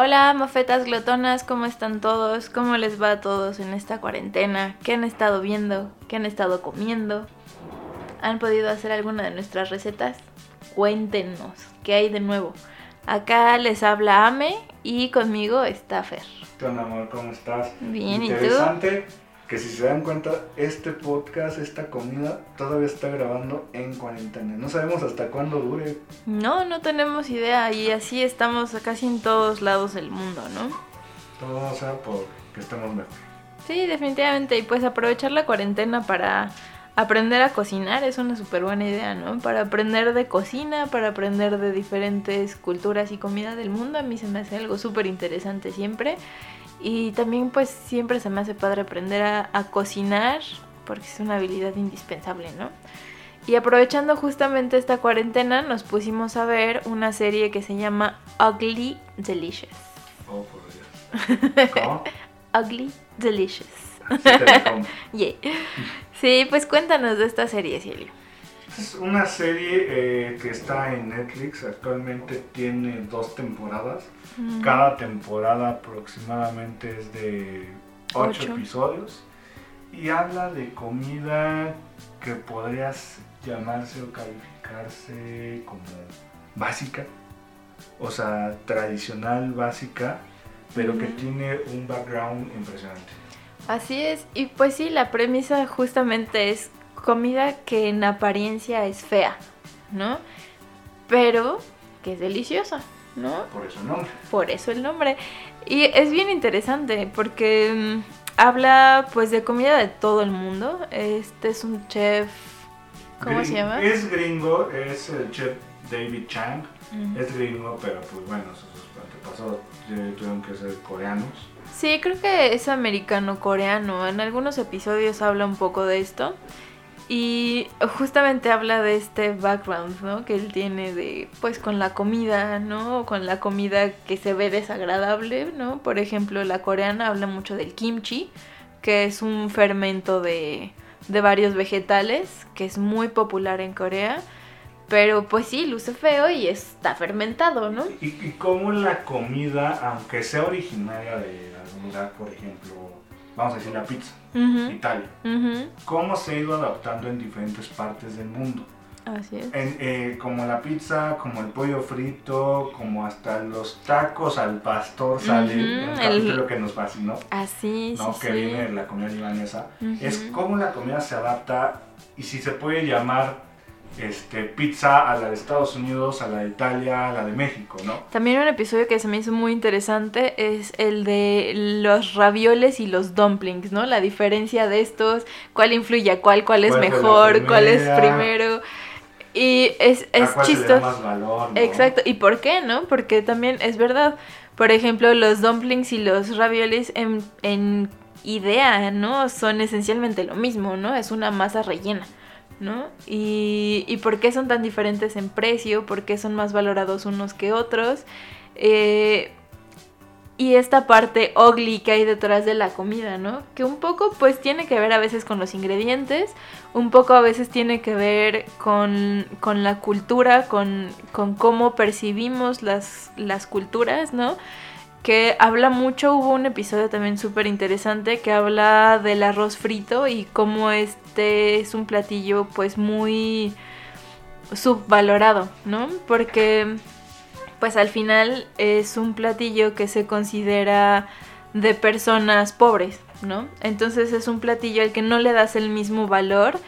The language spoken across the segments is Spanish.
Hola, mofetas glotonas, ¿cómo están todos? ¿Cómo les va a todos en esta cuarentena? ¿Qué han estado viendo? ¿Qué han estado comiendo? ¿Han podido hacer alguna de nuestras recetas? Cuéntenos, ¿qué hay de nuevo? Acá les habla Ame y conmigo está Fer. ¿Qué onda, amor? ¿Cómo estás? Bien, ¿y tú? Interesante que si se dan cuenta, este podcast, esta comida, todavía está grabando en cuarentena. No sabemos hasta cuándo dure. No, no tenemos idea y así estamos casi en todos lados del mundo, ¿no? Todo sea por que estemos mejor. Sí, definitivamente. Y pues aprovechar la cuarentena para aprender a cocinar es una súper buena idea, ¿no? Para aprender de cocina, para aprender de diferentes culturas y comida del mundo. A mí se me hace algo súper interesante siempre. Y también pues siempre se me hace padre aprender a, a cocinar porque es una habilidad indispensable, ¿no? Y aprovechando justamente esta cuarentena nos pusimos a ver una serie que se llama Ugly Delicious. Oh, por Dios. ¿Cómo? Ugly Delicious. Sí. Yeah. Sí, pues cuéntanos de esta serie, Es una serie eh, que está en Netflix. Actualmente tiene dos temporadas. Mm. Cada temporada aproximadamente es de 8 Ocho. episodios. Y habla de comida que podrías llamarse o calificarse como básica. O sea, tradicional, básica, pero que tiene un background impresionante. Así es, y pues sí, la premisa justamente es comida que en apariencia es fea, ¿no? Pero que es deliciosa, ¿no? Por eso el nombre. Por eso el nombre. Y es bien interesante porque mm, habla pues de comida de todo el mundo. Este es un chef, ¿cómo se llama? Es gringo, es el chef David Chang. Es gringo, pero pues bueno, sus antepasados eh, tuvieron que ser coreanos. Sí, creo que es americano-coreano. En algunos episodios habla un poco de esto. Y justamente habla de este background, ¿no? Que él tiene de, pues, con la comida, ¿no? Con la comida que se ve desagradable, ¿no? Por ejemplo, la coreana habla mucho del kimchi, que es un fermento de, de varios vegetales, que es muy popular en Corea. Pero pues sí, luce feo y está fermentado, ¿no? Y, y cómo la comida, aunque sea originaria de algún lugar, por ejemplo, vamos a decir la pizza, Italia, cómo se ha ido adaptando en diferentes partes del mundo. Así es. En, eh, como la pizza, como el pollo frito, como hasta los tacos al pastor sale, un el- capítulo que nos fascinó, Así, ¿no? sí, que sí. viene de la comida libanesa. Es cómo la comida se adapta y si se puede llamar este, pizza a la de Estados Unidos, a la de Italia, a la de México, ¿no? También un episodio que se me hizo muy interesante es el de los ravioles y los dumplings, ¿no? La diferencia de estos, cuál influye a cuál, cuál es ¿Cuál fue la mejor, cuál es primero. Y es, es ¿A cuál se le da chistoso. Exacto, ¿y por qué, no? Porque también es verdad. Por ejemplo, los dumplings y los raviolis en, en idea, ¿no? Son esencialmente lo mismo, ¿no? Es una masa rellena, ¿no? Y, y por qué son tan diferentes en precio, por qué son más valorados unos que otros. Eh, y esta parte ugly que hay detrás de la comida, ¿no? Que un poco pues tiene que ver a veces con los ingredientes, un poco a veces tiene que ver con, con la cultura, con, con cómo percibimos las, las culturas, ¿no? Que habla mucho, hubo un episodio también súper interesante que habla del arroz frito y cómo este es un platillo pues muy subvalorado, ¿no? Porque pues al final es un platillo que se considera de personas pobres, ¿no? Entonces es un platillo al que no le das el mismo valor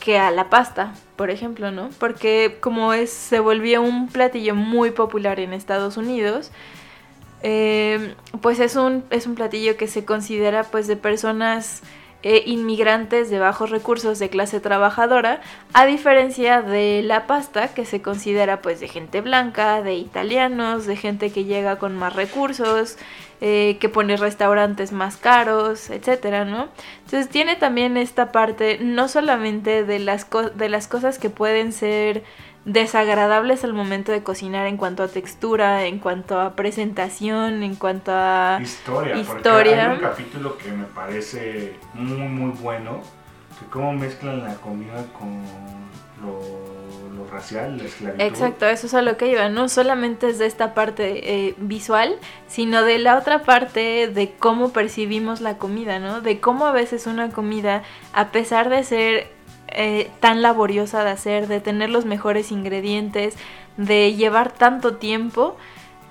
que a la pasta, por ejemplo, ¿no? Porque como es, se volvió un platillo muy popular en Estados Unidos, eh, pues es un, es un platillo que se considera pues de personas eh, inmigrantes de bajos recursos de clase trabajadora, a diferencia de la pasta que se considera pues de gente blanca, de italianos, de gente que llega con más recursos, eh, que pone restaurantes más caros, etcétera, ¿no? Entonces tiene también esta parte no solamente de las, de las cosas que pueden ser desagradables al momento de cocinar en cuanto a textura, en cuanto a presentación, en cuanto a historia. historia. hay un capítulo que me parece muy muy bueno, que cómo mezclan la comida con lo, racial, la esclavitud. Exacto, eso es a lo que iba, no solamente es de esta parte eh, visual, sino de la otra parte de cómo percibimos la comida, ¿no? De cómo a veces una comida, a pesar de ser eh, tan laboriosa de hacer, de tener los mejores ingredientes, de llevar tanto tiempo,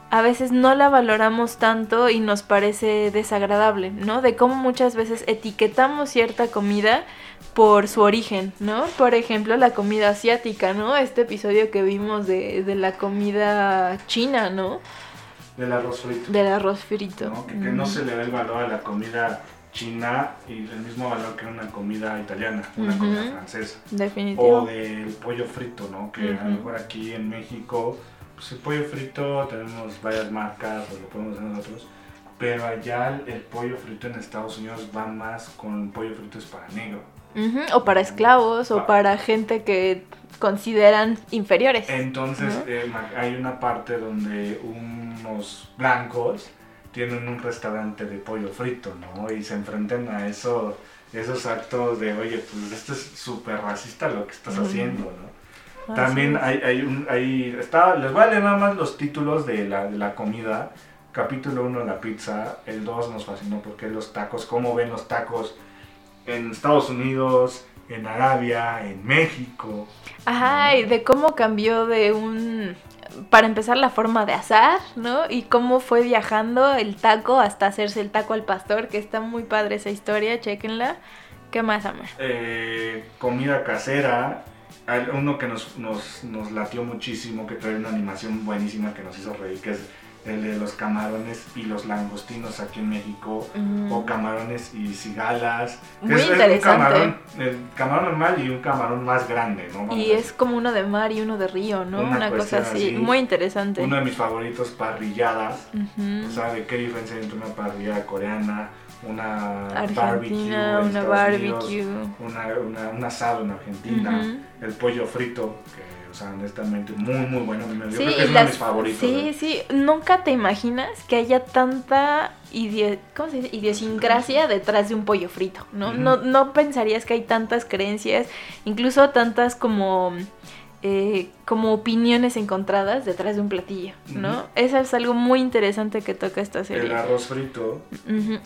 a veces no la valoramos tanto y nos parece desagradable, ¿no? De cómo muchas veces etiquetamos cierta comida por su origen, ¿no? Por ejemplo, la comida asiática, ¿no? Este episodio que vimos de, de la comida china, ¿no? Del arroz frito. Del arroz frito. Que, no se le da el valor a la comida china y el mismo valor que una comida italiana, una comida francesa. Definitivo. O del pollo frito, ¿no? Que a lo mejor aquí en México, pues el pollo frito tenemos varias marcas, pues lo podemos hacer nosotros. Pero allá el, pollo frito en Estados Unidos va más con pollo frito es para negro. O para esclavos, o para gente que consideran inferiores. Entonces eh, hay una parte donde unos blancos tienen un restaurante de pollo frito, ¿no? Y se enfrentan a eso, esos actos de, oye, pues esto es súper racista lo que estás haciendo, ¿no? También hay, hay un, hay, está, les voy a leer nada más los títulos de la, de la comida. Capítulo 1, la pizza. El 2 nos fascinó porque los tacos, cómo ven los tacos en Estados Unidos, en Arabia, en México. Ajá, y de cómo cambió de un para empezar la forma de asar, ¿no? Y cómo fue viajando el taco hasta hacerse el taco al pastor, que está muy padre esa historia, chequenla. ¿Qué más, Amar? Eh, comida casera, uno que nos, nos, nos latió muchísimo, que trae una animación buenísima que nos hizo reír, que es el de los camarones y los langostinos aquí en México, o camarones y cigalas. Muy interesante. camarón, el camarón normal y un camarón más grande, ¿no? y es como uno de mar y uno de río, ¿no? Una, cosa así, muy interesante. Uno de mis favoritos, parrilladas. O sea, de qué diferencia entre una parrillada coreana, una barbecue, una barbecue, una, un asado en Argentina, el pollo frito, que o sea, honestamente, muy, muy bueno. Yo sí, creo que es uno de mis favoritos. Sí, ¿eh? sí. Nunca te imaginas que haya tanta ¿cómo se dice? idiosincrasia detrás de un pollo frito, ¿no? no, no pensarías que hay tantas creencias, incluso tantas como eh, como opiniones encontradas detrás de un platillo, ¿no? Eso es algo muy interesante que toca esta serie. El arroz frito.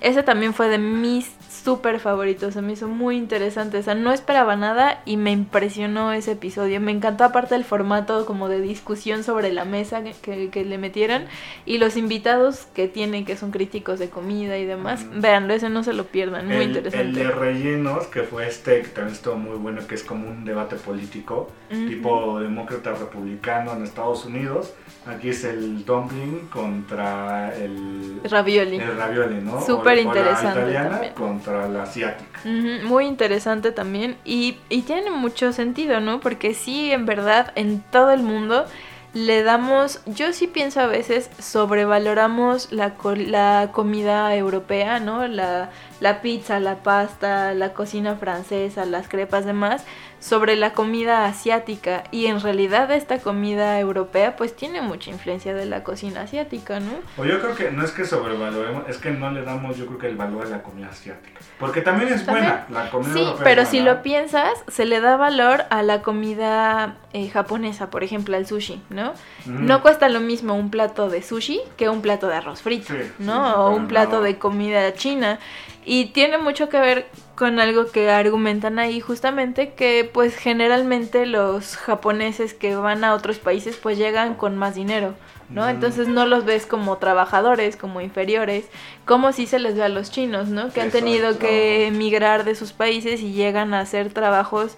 Ese también fue de mis súper favoritos, se me hizo muy interesante, o sea, no esperaba nada y me impresionó ese episodio, me encantó aparte el formato como de discusión sobre la mesa que, que, le metieron y los invitados que tienen, que son críticos de comida y demás, veanlo, ese no se lo pierdan, muy interesante. El de rellenos, que fue este, que también estuvo muy bueno, que es como un debate político, tipo demócrata republicano en Estados Unidos. Aquí es el dumpling contra el ravioli. El ravioli, ¿no? Súper interesante. La italiana contra la asiática. muy interesante también. Y, y tiene mucho sentido, ¿no? Porque sí, en verdad, en todo el mundo le damos, yo sí pienso a veces, sobrevaloramos la, la comida europea, ¿no? La, la pizza, la pasta, la cocina francesa, las crepas, demás sobre la comida asiática y en realidad esta comida europea pues tiene mucha influencia de la cocina asiática, ¿no? O yo creo que no es que sobrevaloremos, es que no le damos yo creo que el valor a la comida asiática, porque también es buena la comida Sí, pero si lo piensas, se le da valor a la comida eh, japonesa, por ejemplo, al sushi, ¿no? No cuesta lo mismo un plato de sushi que un plato de arroz frito, ¿no? o un plato de comida china. Y tiene mucho que ver con algo que argumentan ahí justamente que pues generalmente los japoneses que van a otros países pues llegan con más dinero, ¿no? Entonces no los ves como trabajadores, como inferiores, como si se les ve a los chinos, ¿no? Que han tenido que emigrar de sus países y llegan a hacer trabajos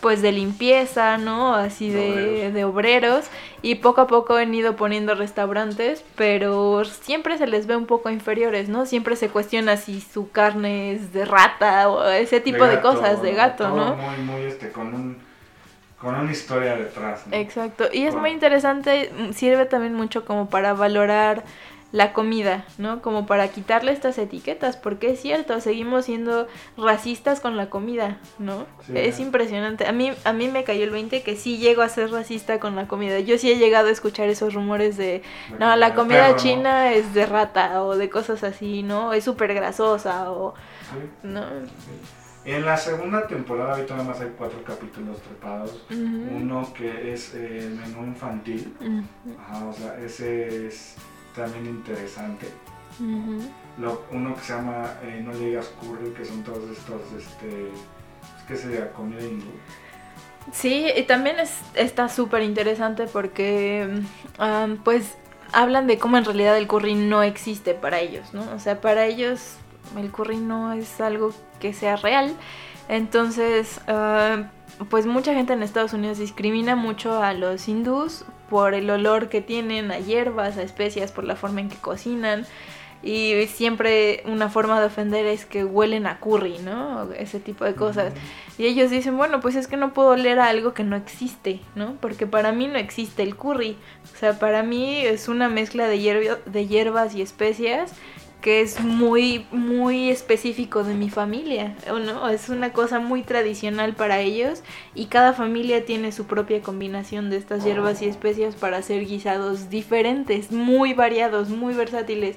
pues de limpieza, ¿no? Así de, de, obreros. Y poco a poco han ido poniendo restaurantes, pero siempre se les ve un poco inferiores, ¿no? Siempre se cuestiona si su carne es de rata o ese tipo de, cosas, de gato, ¿no? Muy, muy, este, con un con una historia detrás. ¿no? Exacto, y es muy interesante, sirve también mucho como para valorar la comida, ¿no? Como para quitarle estas etiquetas, porque es cierto, seguimos siendo racistas con la comida, ¿no? es impresionante. A mí, a mí me cayó el 20 que sí llego a ser racista con la comida. Yo sí he llegado a escuchar esos rumores de, no, la comida china es de rata o de cosas así, ¿no? Es súper grasosa o... ¿no? En la segunda temporada, ahorita nada más hay cuatro capítulos trepados. Uno que es el menú infantil. Ajá, o sea, ese es también interesante. Lo, uno que se llama eh, No le digas curry, que son todos estos, este, ¿qué sería? Comida hindú. Sí, y también es, está súper interesante porque, pues, hablan de cómo en realidad el curry no existe para ellos, ¿no? O sea, para ellos el curry no es algo que sea real. Entonces, pues mucha gente en Estados Unidos discrimina mucho a los hindús por el olor que tienen a hierbas, a especias, por la forma en que cocinan. Y siempre una forma de ofender es que huelen a curry, ¿no? Ese tipo de cosas. Y ellos dicen, bueno, pues es que no puedo oler a algo que no existe, ¿no? Porque para mí no existe el curry. O sea, para mí es una mezcla de, de hierbas y especias que es muy, muy específico de mi familia, ¿no? Es una cosa muy tradicional para ellos y cada familia tiene su propia combinación de estas hierbas y especias para hacer guisados diferentes, muy variados, muy versátiles.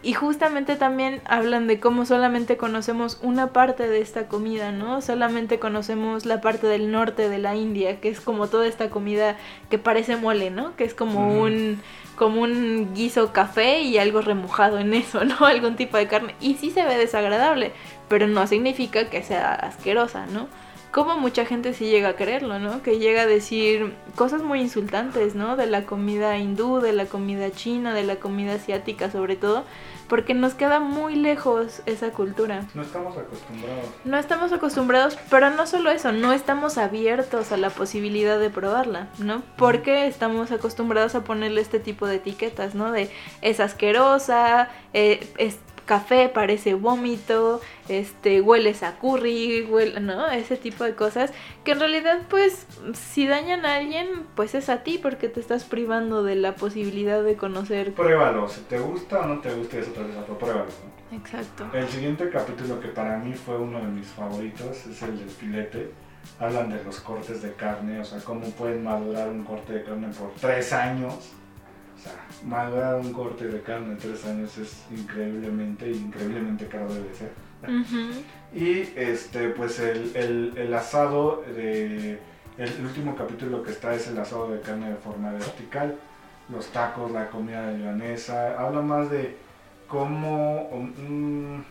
Y justamente también hablan de cómo solamente conocemos una parte de esta comida, ¿no? Solamente conocemos la parte del norte de la India, que es como toda esta comida que parece mole, ¿no? Que es como un como un guiso café y algo remojado en eso, ¿no? Algún tipo de carne. Y sí se ve desagradable, pero no significa que sea asquerosa, ¿no? Como mucha gente sí llega a creerlo, ¿no? Que llega a decir cosas muy insultantes, ¿no? De la comida hindú, de la comida china, de la comida asiática sobre todo, porque nos queda muy lejos esa cultura. No estamos acostumbrados. No estamos acostumbrados, pero no solo eso, no estamos abiertos a la posibilidad de probarla, ¿no? Porque estamos acostumbrados a ponerle este tipo de etiquetas, ¿no? De es asquerosa, eh, es café parece vómito, este, hueles a curry, huele, ¿no? Ese tipo de cosas que en realidad pues si dañan a alguien pues es a ti porque te estás privando de la posibilidad de conocer. Pruébalo, si te gusta o no te gusta eso otra cosa, pero pruébalo. Exacto. El siguiente capítulo que para mí fue uno de mis favoritos es el del filete. Hablan de los cortes de carne, o sea, cómo pueden madurar un corte de carne por tres años o sea, madurar un corte de carne en tres años es increíblemente, increíblemente caro debe ser. Y este, pues el, el, asado de. El, último capítulo que está es el asado de carne de forma vertical. Los tacos, la comida libanesa. Habla más de cómo. Um,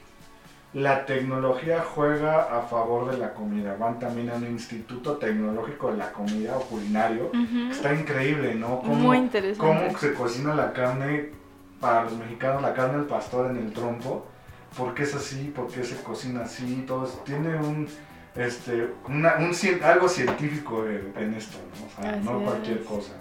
la tecnología juega a favor de la comida. Van también a un instituto tecnológico de la comida o culinario. Está increíble, ¿no? Muy interesante. Cómo se cocina la carne, para los mexicanos, la carne del pastor en el trompo. ¿Por qué es así? ¿Por qué se cocina así? Todo tiene un, este, una, un, algo científico en, esto, ¿no? O sea, no cualquier cosa.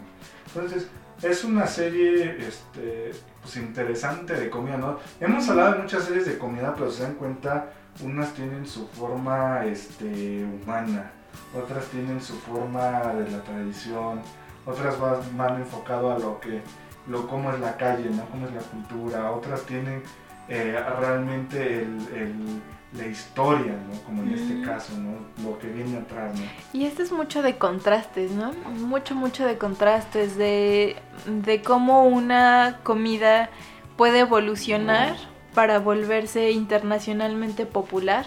Entonces, es una serie este, pues, interesante de comida, ¿no? Hemos hablado de muchas series de comida, pero se dan cuenta, unas tienen su forma este, humana, otras tienen su forma de la tradición, otras van, van enfocado a lo que, lo cómo es la calle, ¿no? Cómo es la cultura, otras tienen eh, realmente el la historia, ¿no? Como en este caso, ¿no? Lo que viene atrás, ¿no? Y esto es mucho de contrastes, ¿no? Mucho, mucho de contrastes, de, de cómo una comida puede evolucionar para volverse internacionalmente popular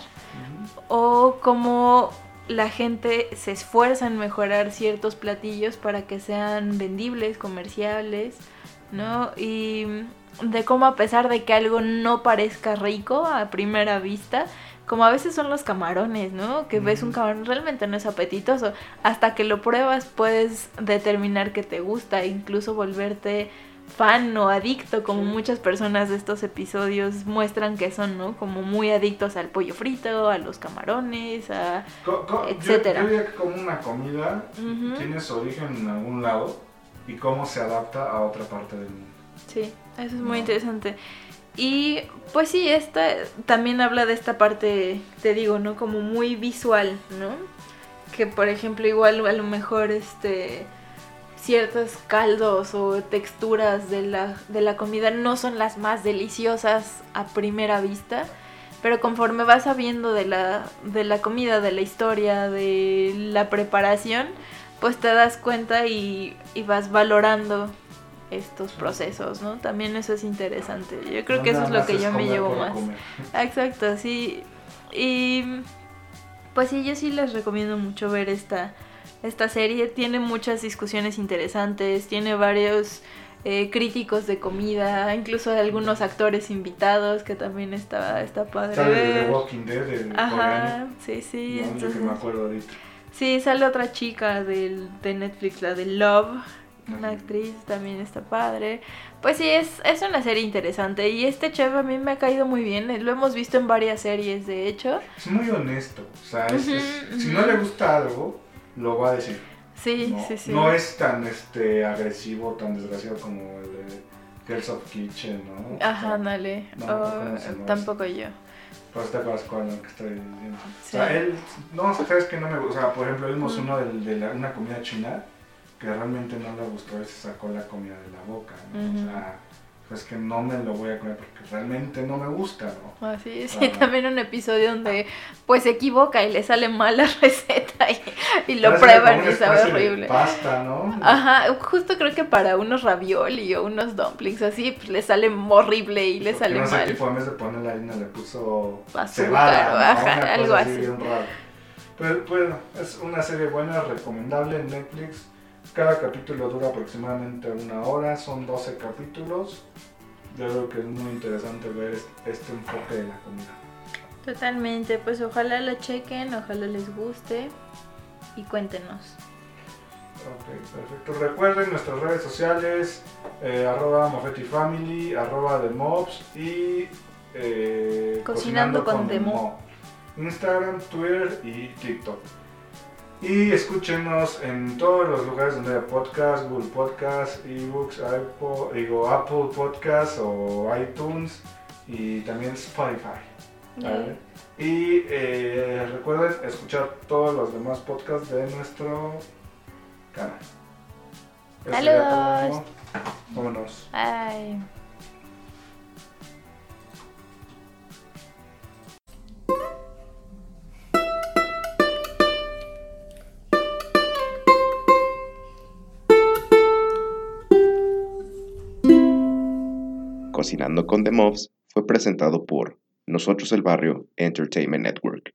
o cómo la gente se esfuerza en mejorar ciertos platillos para que sean vendibles, comerciables, ¿no? Y de cómo a pesar de que algo no parezca rico a primera vista, como a veces son los camarones, ¿no? Que ves un camarón realmente no es apetitoso. Hasta que lo pruebas puedes determinar que te gusta, incluso volverte fan o adicto, como muchas personas de estos episodios muestran que son, ¿no? Como muy adictos al pollo frito, a los camarones, a Co- co- yo- etcétera. Yo, diría que como una comida tiene su origen en algún lado y cómo se adapta a otra parte del mundo. Sí, eso es muy No. interesante. Y pues sí, esta también habla de esta parte, te digo, ¿no? Como muy visual, ¿no? Que por ejemplo igual a lo mejor este ciertos caldos o texturas de la, de la comida no son las más deliciosas a primera vista, pero conforme vas sabiendo de la, de la comida, de la historia, de la preparación, pues te das cuenta y, y vas valorando estos procesos, ¿no? También eso es interesante. Yo creo No que eso es lo que yo me llevo más. comer. Exacto, sí. Y pues sí, yo sí les recomiendo mucho ver esta, esta serie. Tiene muchas discusiones interesantes, tiene varios eh, críticos de comida, incluso algunos actores invitados que también está, está padre Sale de. The Walking Dead, el Ajá, coreano. sí, sí. No, yo que entonces- me acuerdo ahorita. Sí, sale otra chica del, de Netflix, la de Love, una actriz, también está padre. Pues sí, es, es una serie interesante y este chef a mí me ha caído muy bien, lo hemos visto en varias series de hecho. Es muy honesto. O sea, es- Ujú, es- si no le gusta algo, lo va a decir. Sí, no, sí, sí. no es tan este agresivo, tan desgraciado como el de Girls of Kitchen, ¿no? Ajá, ándale. no, Oh, ¿cómo se llama tampoco yo. Pues te acuerdas es lo que estoy diciendo. Sí. O sea, él, no, sabes que no me gusta. O sea, por ejemplo, vimos Mm. uno del- de, la- una comida china que realmente no le gustó y se sacó la comida de la boca. ¿no? O sea, pues que no me lo voy a comer porque realmente no me gusta, ¿no? Así, sí, Ah. también un episodio donde pues se equivoca y le sale mal la receta y, y lo Parece prueban y sabe horrible. Pasta, ¿no? Ajá, justo creo que para unos ravioli o unos dumplings así, pues le sale horrible y le Porque sale no sé, mal. tipo, en vez de poner la harina le puso Azúcar, cebada, ¿no? ajá, algo así. bien rara. Pero bueno, es una serie buena, recomendable en Netflix. Cada capítulo dura aproximadamente una hora, son 12 capítulos. Yo creo que es muy interesante ver es- este enfoque de la comida. Totalmente, pues ojalá la chequen, ojalá les guste y cuéntenos. Ok, perfecto. Recuerden nuestras redes sociales, eh, arroba Moffetti Family, arroba The Mobs y eh, Cocinando con Mob. Mob. Instagram, Twitter y TikTok. Y escúchenos en todos los lugares donde haya podcast, Google Podcast, eBooks, Apple, digo, Apple Podcast o iTunes y también Spotify. ¿vale? Y eh, recuerden escuchar todos los demás podcasts de nuestro canal. Saludos. ¿no? Vámonos. Ay. Cocinando con The Mobs fue presentado por Nosotros el Barrio Entertainment Network.